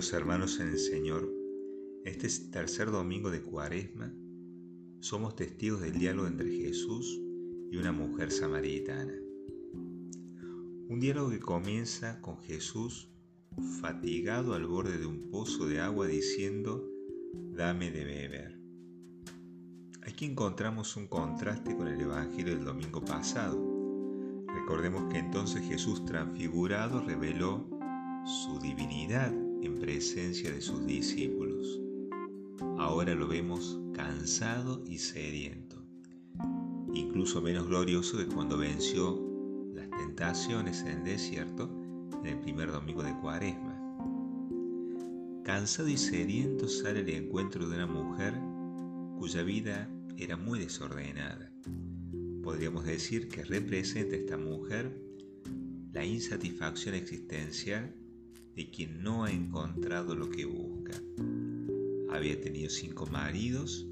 Queridos hermanos en el Señor, este es tercer domingo de Cuaresma. Somos testigos del diálogo entre Jesús y una mujer samaritana. Un diálogo que comienza con Jesús fatigado al borde de un pozo de agua diciendo, dame de beber. Aquí encontramos un contraste con el Evangelio del domingo pasado. Recordemos que entonces Jesús transfigurado reveló su divinidad en presencia de sus discípulos. Ahora lo vemos cansado y sediento, incluso menos glorioso que cuando venció las tentaciones en el desierto en el primer domingo de Cuaresma. Cansado y sediento sale el encuentro de una mujer cuya vida era muy desordenada. Podríamos decir que representa esta mujer la insatisfacción existencial de quien no ha encontrado lo que busca. Había tenido cinco maridos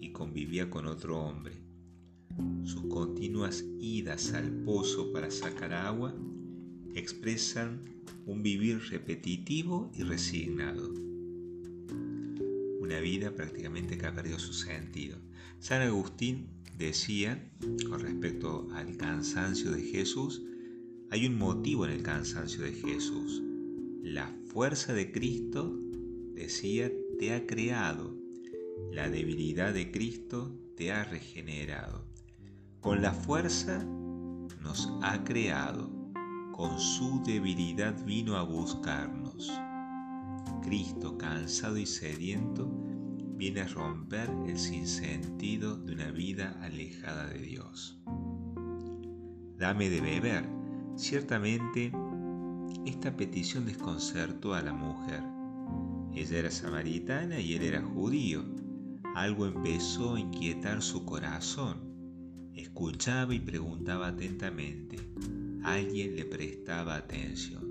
y convivía con otro hombre. Sus continuas idas al pozo para sacar agua expresan un vivir repetitivo y resignado. Una vida prácticamente que ha perdido su sentido. San Agustín decía, con respecto al cansancio de Jesús, hay un motivo en el cansancio de Jesús. La fuerza de Cristo, decía, te ha creado. La debilidad de Cristo te ha regenerado. Con la fuerza nos ha creado. Con su debilidad vino a buscarnos. Cristo, cansado y sediento, viene a romper el sinsentido de una vida alejada de Dios. Dame de beber. Ciertamente esta petición desconcertó a la mujer. Ella era samaritana y él era judío. Algo empezó a inquietar su corazón. Escuchaba y preguntaba atentamente. Alguien le prestaba atención.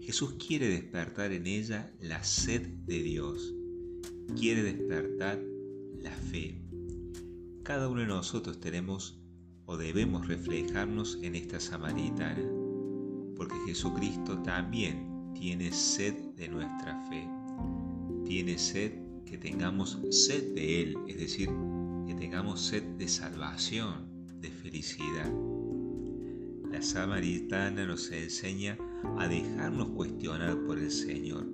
Jesús quiere despertar en ella la sed de Dios. Quiere despertar la fe. Cada uno de nosotros tenemos o debemos reflejarnos en esta samaritana porque Jesucristo también tiene sed de nuestra fe. Tiene sed que tengamos sed de Él, es decir, que tengamos sed de salvación, de felicidad. La samaritana nos enseña a dejarnos cuestionar por el Señor,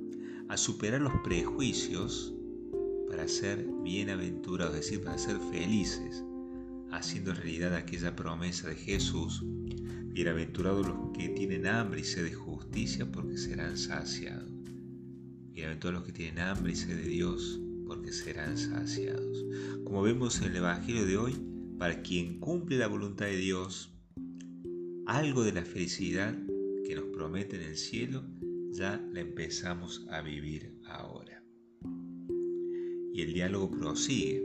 a superar los prejuicios para ser bienaventurados, es decir, para ser felices, haciendo realidad aquella promesa de Jesús Bienaventurados los que tienen hambre y sed de justicia, porque serán saciados. Bienaventurados los que tienen hambre y sed de Dios, porque serán saciados. Como vemos en el Evangelio de hoy, para quien cumple la voluntad de Dios, algo de la felicidad que nos promete en el cielo, ya la empezamos a vivir ahora. Y el diálogo prosigue.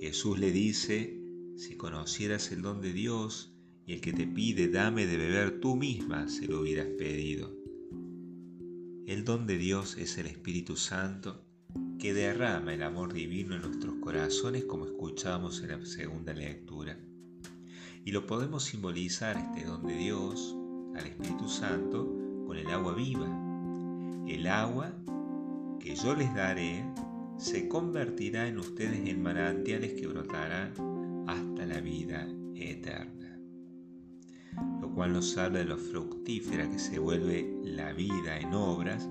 Jesús le dice, si conocieras el don de Dios, y el que te pide dame de beber tú misma se lo hubieras pedido. El don de Dios es el Espíritu Santo que derrama el amor divino en nuestros corazones como escuchamos en la segunda lectura. Y lo podemos simbolizar este don de Dios al Espíritu Santo con el agua viva. El agua que yo les daré se convertirá en ustedes en manantiales que brotarán hasta la vida eterna lo cual nos habla de lo fructífera que se vuelve la vida en obras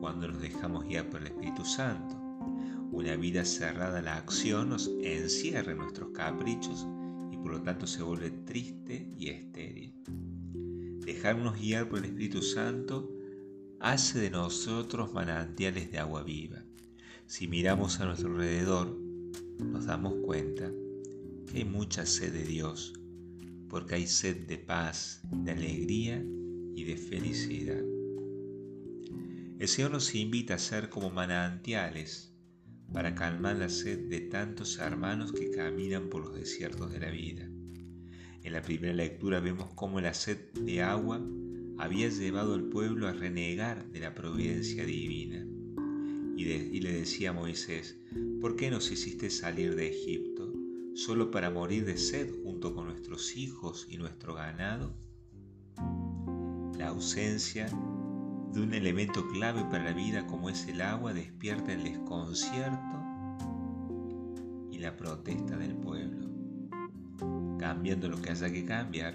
cuando nos dejamos guiar por el Espíritu Santo. Una vida cerrada a la acción nos encierra en nuestros caprichos y por lo tanto se vuelve triste y estéril. Dejarnos guiar por el Espíritu Santo hace de nosotros manantiales de agua viva. Si miramos a nuestro alrededor, nos damos cuenta que hay mucha sed de Dios porque hay sed de paz, de alegría y de felicidad. El Señor nos invita a ser como manantiales para calmar la sed de tantos hermanos que caminan por los desiertos de la vida. En la primera lectura vemos cómo la sed de agua había llevado al pueblo a renegar de la providencia divina. Y, y le decía a Moisés, ¿por qué nos hiciste salir de Egipto? Solo para morir de sed junto con nuestros hijos y nuestro ganado? La ausencia de un elemento clave para la vida como es el agua despierta el desconcierto y la protesta del pueblo. Cambiando lo que haya que cambiar,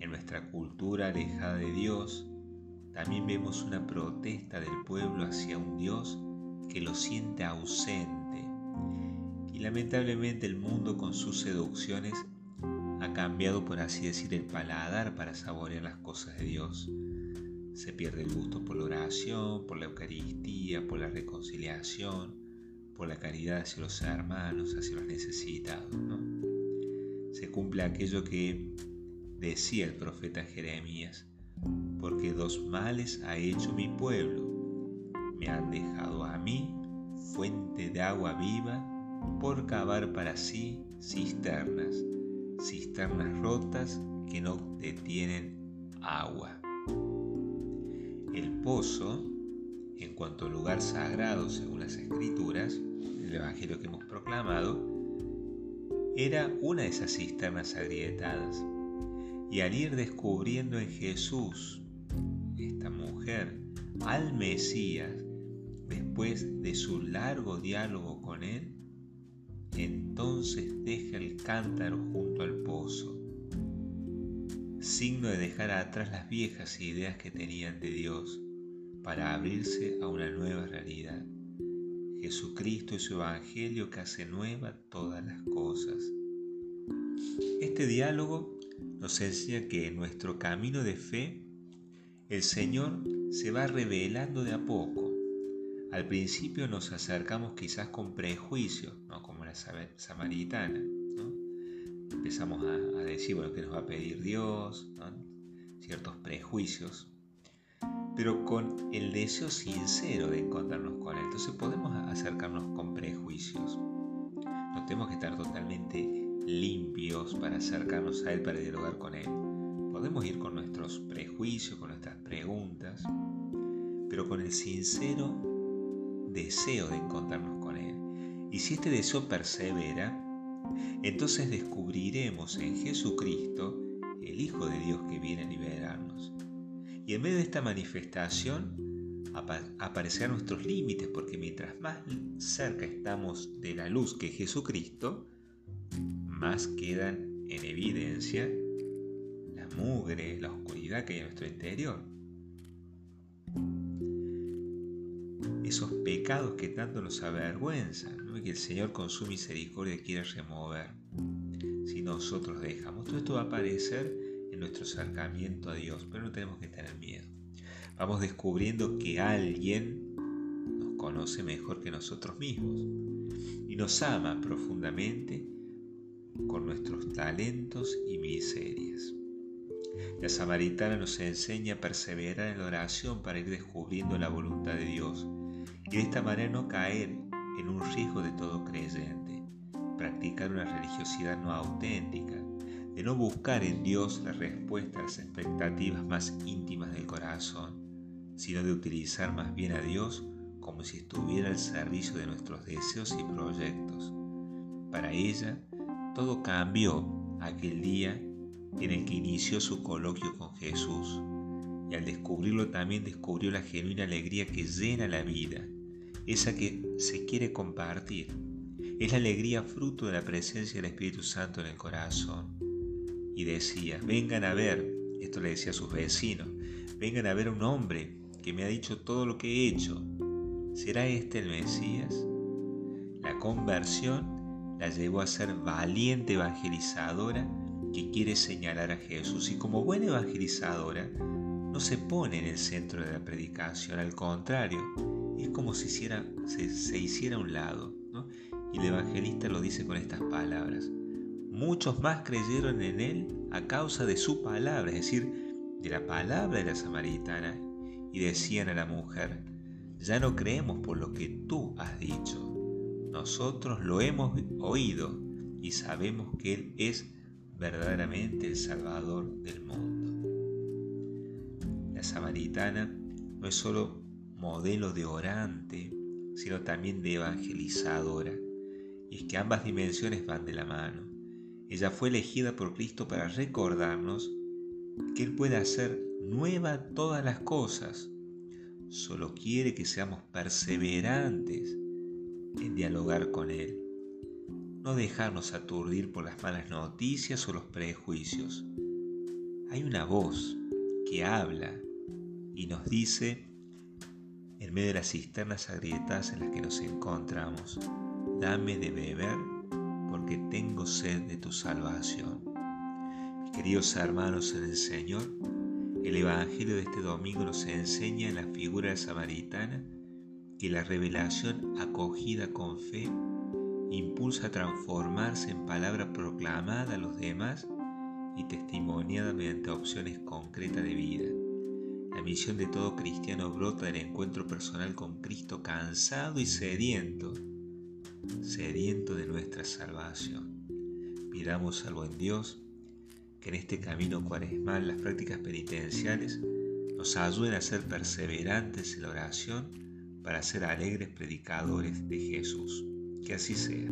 en nuestra cultura alejada de Dios, también vemos una protesta del pueblo hacia un Dios que lo siente ausente. Y lamentablemente el mundo con sus seducciones ha cambiado, por así decir, el paladar para saborear las cosas de Dios. Se pierde el gusto por la oración, por la Eucaristía, por la reconciliación, por la caridad hacia los hermanos, hacia los necesitados. Se cumple aquello que decía el profeta Jeremías, porque dos males ha hecho mi pueblo. Me han dejado a mí fuente de agua viva por cavar para sí cisternas, cisternas rotas que no detienen agua. El pozo, en cuanto lugar sagrado según las escrituras, el Evangelio que hemos proclamado, era una de esas cisternas agrietadas y al ir descubriendo en Jesús, esta mujer, al Mesías, después de su largo diálogo con él, entonces deja el cántaro junto al pozo, signo de dejar atrás las viejas ideas que tenían de Dios para abrirse a una nueva realidad. Jesucristo y su Evangelio que hace nueva todas las cosas. Este diálogo nos enseña que en nuestro camino de fe el Señor se va revelando de a poco. Al principio nos acercamos quizás con prejuicios, ¿no? Samaritana. Empezamos a, decir, bueno, ¿qué nos va a pedir Dios? Ciertos prejuicios, pero con el deseo sincero de encontrarnos con Él. Entonces podemos acercarnos con prejuicios. No tenemos que estar totalmente limpios para acercarnos a Él, para dialogar con Él. Podemos ir con nuestros prejuicios, con nuestras preguntas, pero con el sincero deseo de encontrarnos con. Y si este deseo persevera, entonces descubriremos en Jesucristo el Hijo de Dios que viene a liberarnos. Y en medio de esta manifestación aparecerán nuestros límites, porque mientras más cerca estamos de la luz que Jesucristo, más quedan en evidencia la mugre, la oscuridad que hay en nuestro interior. Esos pecados que tanto nos avergüenzan, que el Señor con su misericordia quiere remover si nosotros dejamos. Todo esto va a aparecer en nuestro acercamiento a Dios, pero no tenemos que tener miedo. Vamos descubriendo que alguien nos conoce mejor que nosotros mismos y nos ama profundamente con nuestros talentos y miserias. La samaritana nos enseña a perseverar en la oración para ir descubriendo la voluntad de Dios y de esta manera no caer en un riesgo de todo creyente, practicar una religiosidad no auténtica, de no buscar en Dios la respuesta a las expectativas más íntimas del corazón, sino de utilizar más bien a Dios como si estuviera al servicio de nuestros deseos y proyectos. Para ella, todo cambió aquel día en el que inició su coloquio con Jesús y al descubrirlo también descubrió la genuina alegría que llena la vida, esa que se quiere compartir. Es la alegría fruto de la presencia del Espíritu Santo en el corazón. Y decía, vengan a ver, esto le decía a sus vecinos, vengan a ver a un hombre que me ha dicho todo lo que he hecho. ¿Será este el Mesías? La conversión la llevó a ser valiente evangelizadora que quiere señalar a Jesús. Y como buena evangelizadora, no se pone en el centro de la predicación, al contrario, es como si se, hiciera a un lado. Y el evangelista lo dice con estas palabras. Muchos más creyeron en él a causa de su palabra, es decir, de la palabra de la samaritana, y decían a la mujer, ya no creemos por lo que tú has dicho nosotros lo hemos oído y sabemos que Él es verdaderamente el Salvador del mundo. La samaritana no es solo modelo de orante, sino también de evangelizadora. Y es que ambas dimensiones van de la mano. Ella fue elegida por Cristo para recordarnos que Él puede hacer nueva todas las cosas, solo quiere que seamos perseverantes en dialogar con Él. No dejarnos aturdir por las malas noticias o los prejuicios. Hay una voz que habla y nos dice, en medio de las cisternas agrietadas en las que nos encontramos, dame de beber porque tengo sed de tu salvación. queridos hermanos en el Señor, el Evangelio de este domingo nos enseña en la figura samaritana que la revelación acogida con fe impulsa a transformarse en palabra proclamada a los demás y testimoniada mediante opciones concretas de vida. La misión de todo cristiano brota del encuentro personal con Cristo cansado y sediento, sediento de nuestra salvación. Pidamos al buen Dios que en este camino cuaresmal las prácticas penitenciales nos ayuden a ser perseverantes en la oración para ser alegres predicadores de Jesús. Que así sea.